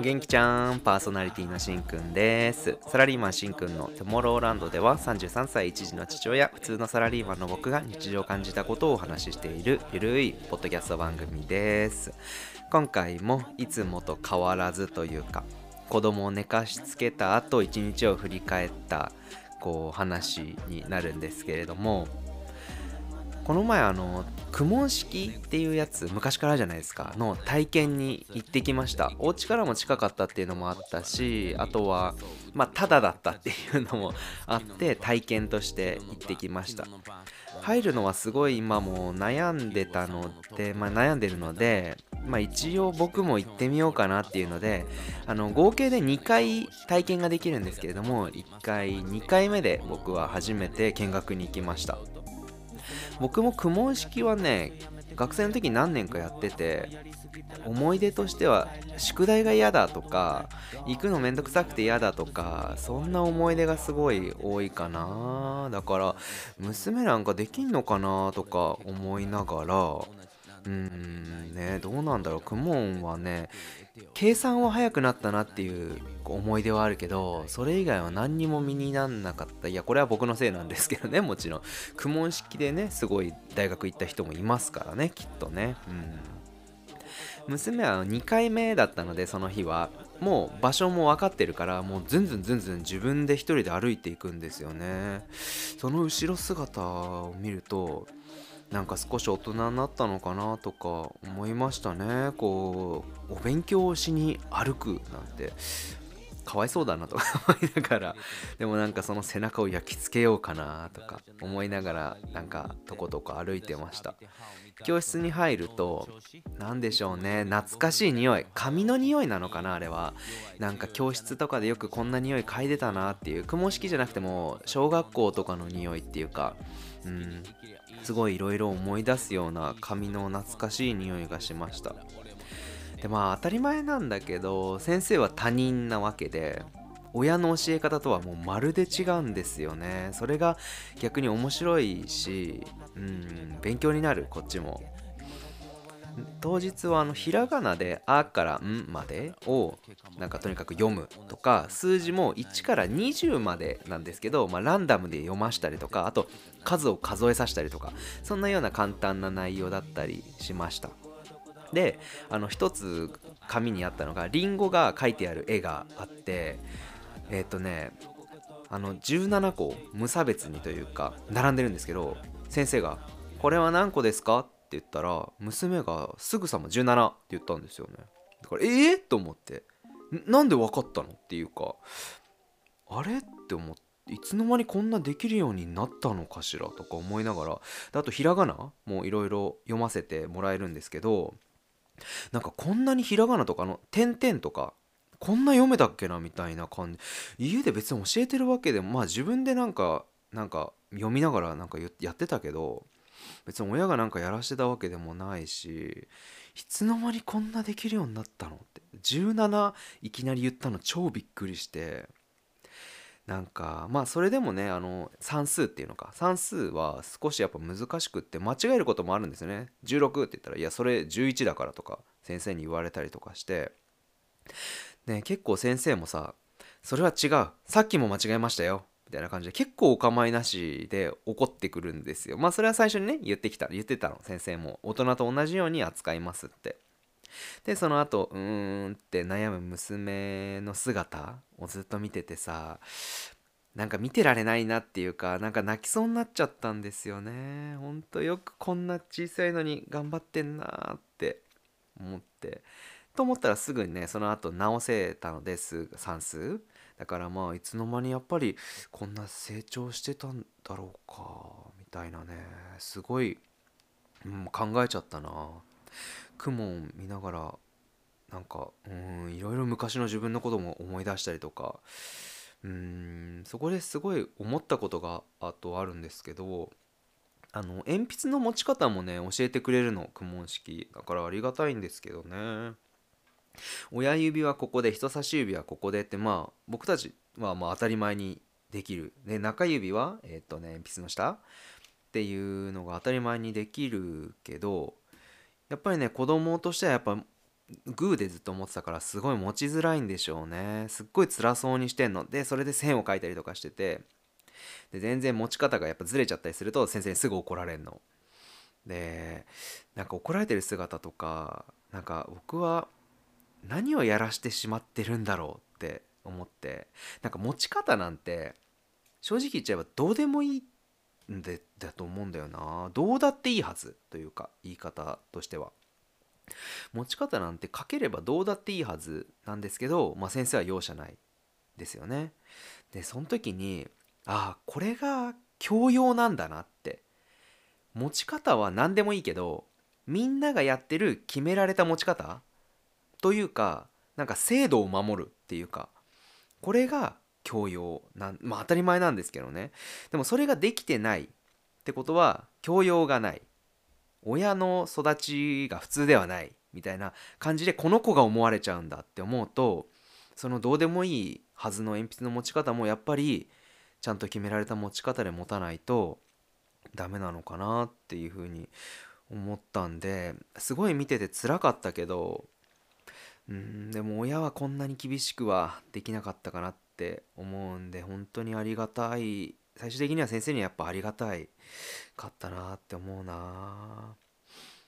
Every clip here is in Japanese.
お元気ちゃんパーソナリティのしんくんです。サラリーマンしんくんのトゥモローランドでは33歳一児の父親普通のサラリーマンの僕が日常感じたことをお話ししているゆるいポッドキャスト番組です。今回もいつもと変わらずというか子供を寝かしつけた後一日を振り返ったこう話になるんですけれどもこの前あの苦問式っていうやつ昔からじゃないですか。の体験に行ってきました。お家からも近かったっていうのもあったしあとはまあタダだったっていうのもあって体験として行ってきました。入るのはすごい今も悩んでたので、まあ、悩んでるので、まあ、一応僕も行ってみようかなっていうのであの合計で2回体験ができるんですけれども1回2回目で僕は初めて見学に行きました。僕も苦問式はね学生の時何年かやってて思い出としては宿題が嫌だとか行くのめんどくさくて嫌だとかそんな思い出がすごい多いかな。だから娘なんかできんのかなとか思いながらうんねどうなんだろう。クモンはね計算は早くなったなっていう思い出はあるけどそれ以外は何にも身になんなかった。いやこれは僕のせいなんですけどねもちろん。苦問式でねすごい大学行った人もいますからねきっとね。うん。娘は2回目だったのでその日は。もう場所も分かってるからもうずんずんずんずん自分で一人で歩いていくんですよね。その後ろ姿を見るとなんか少し大人になったのかなとか思いましたね。こうお勉強をしに歩くなんてかわいそうだなとか思いながら。でもなんかその背中を焼き付けようかなとか思いながらなんかとことこ歩いてました。教室に入ると何でしょうね。懐かしい匂い。紙の匂いなのかなあれは。なんか教室とかでよくこんな匂い嗅いでたなっていう。雲式じゃなくても小学校とかの匂いっていうか。うん。すごいいろいろ思い出すような紙の懐かしい匂いがしました。でまあ当たり前なんだけど先生は他人なわけで親の教え方とはもうまるで違うんですよね。それが逆に面白いしうん勉強になるこっちも。当日はあのひらがなで「あ」から「ん」までをなんかとにかく読むとか数字も1から20までなんですけど、まあ、ランダムで読ましたりとかあと数を数えさせたりとかそんなような簡単な内容だったりしましたであの一つ紙にあったのがリンゴが書いてある絵があってえっ、ー、とねあの17個無差別にというか並んでるんですけど先生が「これは何個ですか?」言ったら娘がすぐさま17って言ったんですよね。だからええー、と思ってなんで分かったの？っていうかあれ？って思って。いつの間にこんなできるようになったのかしら？とか思いながら。あとひらがなもいろいろ読ませてもらえるんですけどなんかこんなにひらがなとかの点々とかこんな読めたっけなみたいな感じ。家で別に教えてるわけでもまあ自分でなんかなんか読みながらなんかやってたけど別に親がなんかやらしてたわけでもないしいつの間にこんなできるようになったのって17いきなり言ったの超びっくりしてなんかまあそれでもねあの算数っていうのか算数は少しやっぱ難しくって間違えることもあるんですよね。16って言ったらいやそれ11だからとか先生に言われたりとかしてね結構先生もさそれは違う。さっきも間違えましたよ。みたいな感じで結構お構いなしで怒ってくるんですよ。まあそれは最初にね言ってきた言ってたの。先生も大人と同じように扱いますって。でその後うーんって悩む娘の姿をずっと見ててさなんか見てられないなっていうかなんか泣きそうになっちゃったんですよね。ほんとよくこんな小さいのに頑張ってんなって思って。と思ったらすぐにねその後直せたのです算数。だからまあいつの間にやっぱりこんな成長してたんだろうかみたいなね。すごい、うん、考えちゃったな。雲を見ながらなんかうんいろいろ昔の自分のことも思い出したりとか。うんそこですごい思ったことがあとあるんですけどあの鉛筆の持ち方もね教えてくれるの苦問式。だからありがたいんですけどね。親指はここで人差し指はここでってまあ僕たちはまあ当たり前にできる。で中指はえっ、とね鉛筆の下っていうのが当たり前にできるけどやっぱりね子供としてはやっぱグーでずっと思ってたからすごい持ちづらいんでしょうね。すっごい辛そうにしてんの。でそれで線を描いたりとかしててで全然持ち方がやっぱずれちゃったりすると先生にすぐ怒られんの。でなんか怒られてる姿とかなんか僕は何をやらしてしまってるんだろうって思ってなんか持ち方なんて正直言っちゃえばどうでもいいんでだと思うんだよな。どうだっていいはずというか言い方としては。持ち方なんて書ければどうだっていいはずなんですけど、まあ、先生は容赦ないですよね。でその時にああこれが教養なんだなって。持ち方は何でもいいけどみんながやってる決められた持ち方というかなんか制度を守るっていうかこれが教養なんまあ当たり前なんですけどね。でもそれができてないってことは教養がない。親の育ちが普通ではない。みたいな感じでこの子が思われちゃうんだって思うとそのどうでもいいはずの鉛筆の持ち方もやっぱりちゃんと決められた持ち方で持たないとダメなのかなっていうふうに思ったんですごい見てて辛かったけどうんでも親はこんなに厳しくはできなかったかなって思うんで本当にありがたい。最終的には先生にはやっぱありがたいかったなって思うな。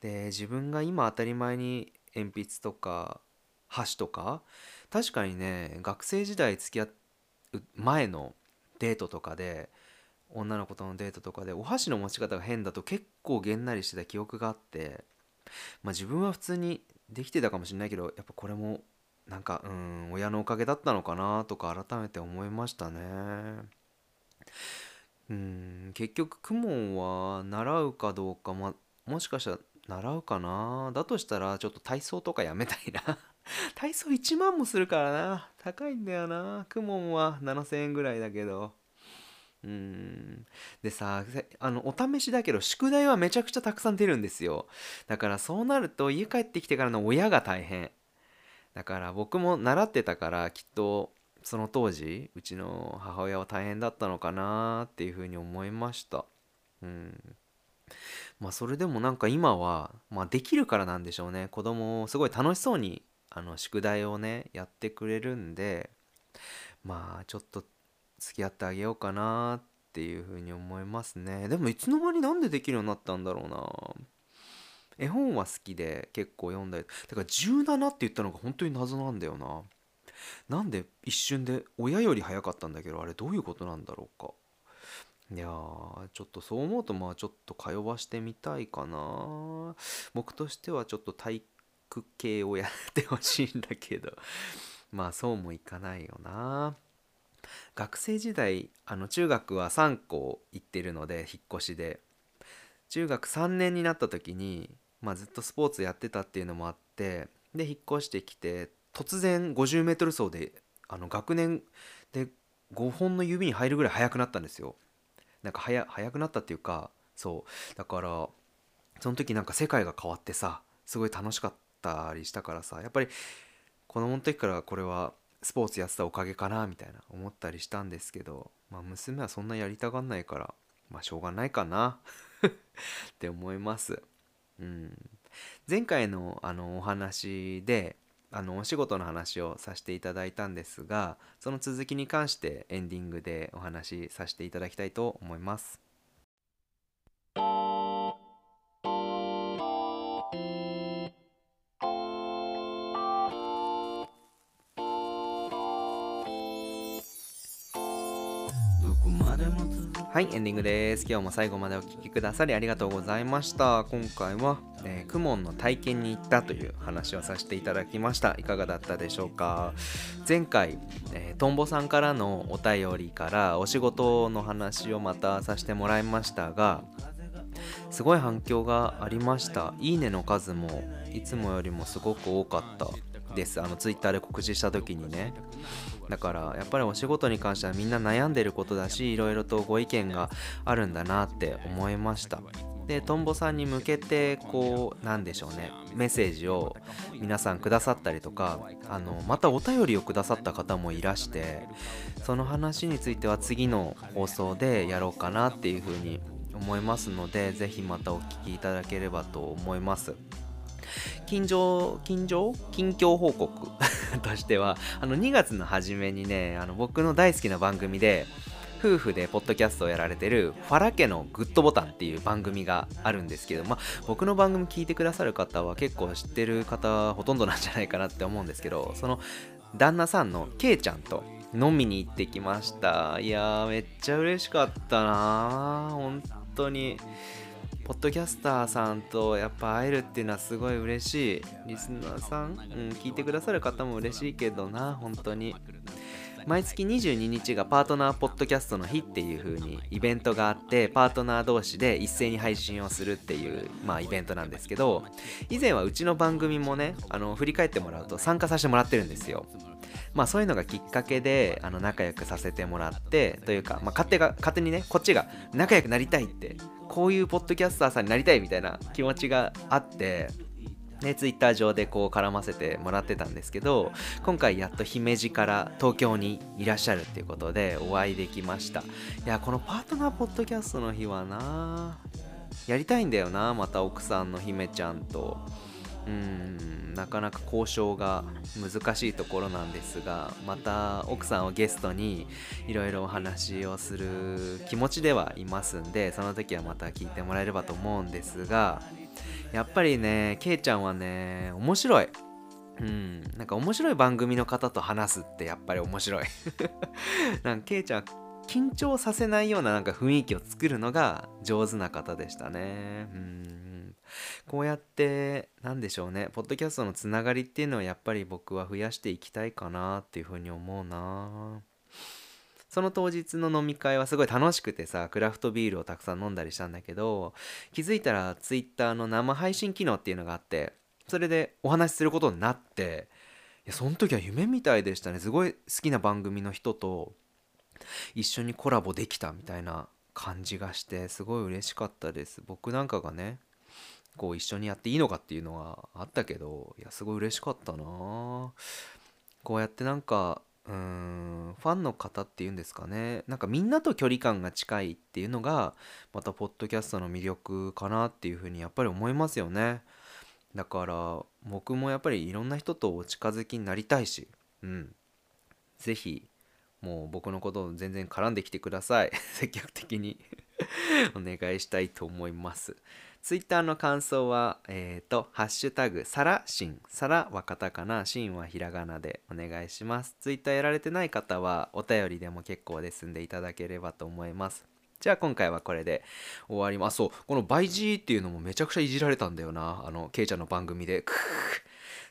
で自分が今当たり前に鉛筆とか箸とか確かにね学生時代付き合う前のデートとかで女の子とのデートとかでお箸の持ち方が変だと結構げんなりしてた記憶があってまあ自分は普通にできてたかもしれないけどやっぱこれもなんかうん親のおかげだったのかなとか改めて思いましたね。うん結局公文は習うかどうか、ま、もしかしたら習うかな。だとしたらちょっと体操とかやめたいな。体操1万もするからな。高いんだよな。公文は7000円ぐらいだけど。うん。でさあのお試しだけど宿題はめちゃくちゃたくさん出るんですよ。だからそうなると家帰ってきてからの親が大変。だから僕も習ってたからきっとその当時うちの母親は大変だったのかなっていうふうに思いました。うん。まあそれでもなんか今は、まあ、できるからなんでしょうね。子供をすごい楽しそうにあの宿題をねやってくれるんでまあちょっと付き合ってあげようかなっていうふうに思いますね。でもいつの間になんでできるようになったんだろうな。絵本は好きで結構読んだり。だから17って言ったのが本当に謎なんだよな。なんで一瞬で親より早かったんだけどあれどういうことなんだろうか。いやーちょっとそう思うとまあちょっと通わしてみたいかな。僕としてはちょっと体育系をやってほしいんだけど。まあそうもいかないよな。学生時代あの中学は3校行ってるので引っ越しで。中学3年になった時に、まあ、ずっとスポーツやってたっていうのもあってで引っ越してきて突然 50m 走であの学年で5本の指に入るぐらい速くなったんですよ。なんか速くなったっていうかそう。だからその時なんか世界が変わってさすごい楽しかったりしたからさやっぱり子供の時からこれはスポーツやってたおかげかなみたいな思ったりしたんですけどまあ娘はそんなやりたがんないからまあしょうがないかな って思います。うん。前回のあのお話であのお仕事の話をさせていただいたんですがその続きに関してエンディングでお話しさせていただきたいと思います。はいエンディングです。今日も最後までお聴きくださりありがとうございました。今回は、えー、クモンの体験に行ったという話をさせていただきました。いかがだったでしょうか？前回、えー、トンボさんからのお便りからお仕事の話をまたさせてもらいましたがすごい反響がありました。いいねの数もいつもよりもすごく多かったです。あのツイッターで告知した時にね。だからやっぱりお仕事に関してはみんな悩んでることだしいろいろとご意見があるんだなって思いました。でトンボさんに向けてこうなんでしょうね。メッセージを皆さんくださったりとかあのまたお便りをくださった方もいらしてその話については次の放送でやろうかなっていうふうに思いますので是非またお聴きいただければと思います。近所近所？近況報告。としてはあの2月の初めにねあの僕の大好きな番組で夫婦でポッドキャストをやられてるファラ家のグッドボタンっていう番組があるんですけど、まあ、僕の番組聞いてくださる方は結構知ってる方ほとんどなんじゃないかなって思うんですけどその旦那さんのケイちゃんと飲みに行ってきました。いやーめっちゃ嬉しかったな本当に。ポッドキャスターさんとやっぱ会えるっていうのはすごい嬉しい。リスナーさん、うん、聞いてくださる方も嬉しいけどな本当に。毎月22日がパートナーポッドキャストの日っていう風にイベントがあってパートナー同士で一斉に配信をするっていうまあイベントなんですけど以前はうちの番組もねあの振り返ってもらうと参加させてもらってるんですよ。まあそういうのがきっかけであの仲良くさせてもらってというか、まあ、勝手が勝手にねこっちが仲良くなりたいってこういうポッドキャスターさんになりたいみたいな気持ちがあってね、ツイッター上でこう絡ませてもらってたんですけど今回やっと姫路から東京にいらっしゃるっていうことでお会いできました。いやこのパートナーポッドキャストの日はなやりたいんだよなまた奥さんの姫ちゃんと。うんなかなか交渉が難しいところなんですがまた奥さんをゲストにいろいろお話をする気持ちではいますんでその時はまた聞いてもらえればと思うんですがやっぱりねケイちゃんはね面白い。うん。なんか面白い番組の方と話すってやっぱり面白い。なんかケイちゃん緊張させないようななんか雰囲気を作るのが上手な方でしたね。うんこうやって何でしょうね。ポッドキャストのつながりっていうのはやっぱり僕は増やしていきたいかなっていうふうに思うな。その当日の飲み会はすごい楽しくてさクラフトビールをたくさん飲んだりしたんだけど気づいたら Twitter の生配信機能っていうのがあってそれでお話しすることになっていやその時は夢みたいでしたね。すごい好きな番組の人と一緒にコラボできたみたいな感じがしてすごい嬉しかったです。僕なんかがねこう一緒にやっていいのかっていうのはあったけどいやすごい嬉しかったな。こうやってなんかうーんファンの方っていうんですかね。なんかみんなと距離感が近いっていうのがまたポッドキャストの魅力かなっていうふうにやっぱり思いますよね。だから僕もやっぱりいろんな人とお近づきになりたいしうん。是非もう僕のこと全然絡んできてください。積極的に。お願いしたいと思います。ツイッターの感想は、えっ、ー、と、ハッシュタグ、サラシン。サラはカタカナ、シンはひらがなでお願いします。ツイッターやられてない方は、お便りでも結構ですんでいただければと思います。じゃあ今回はこれで終わります。そう、このバイジーっていうのもめちゃくちゃいじられたんだよな。あの、ケイちゃんの番組で、ク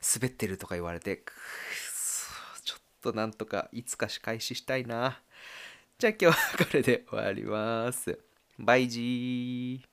ー、滑ってるとか言われて、クー、ちょっとなんとかいつか仕返ししたいな。じゃあ今日はこれで終わります。バイジー。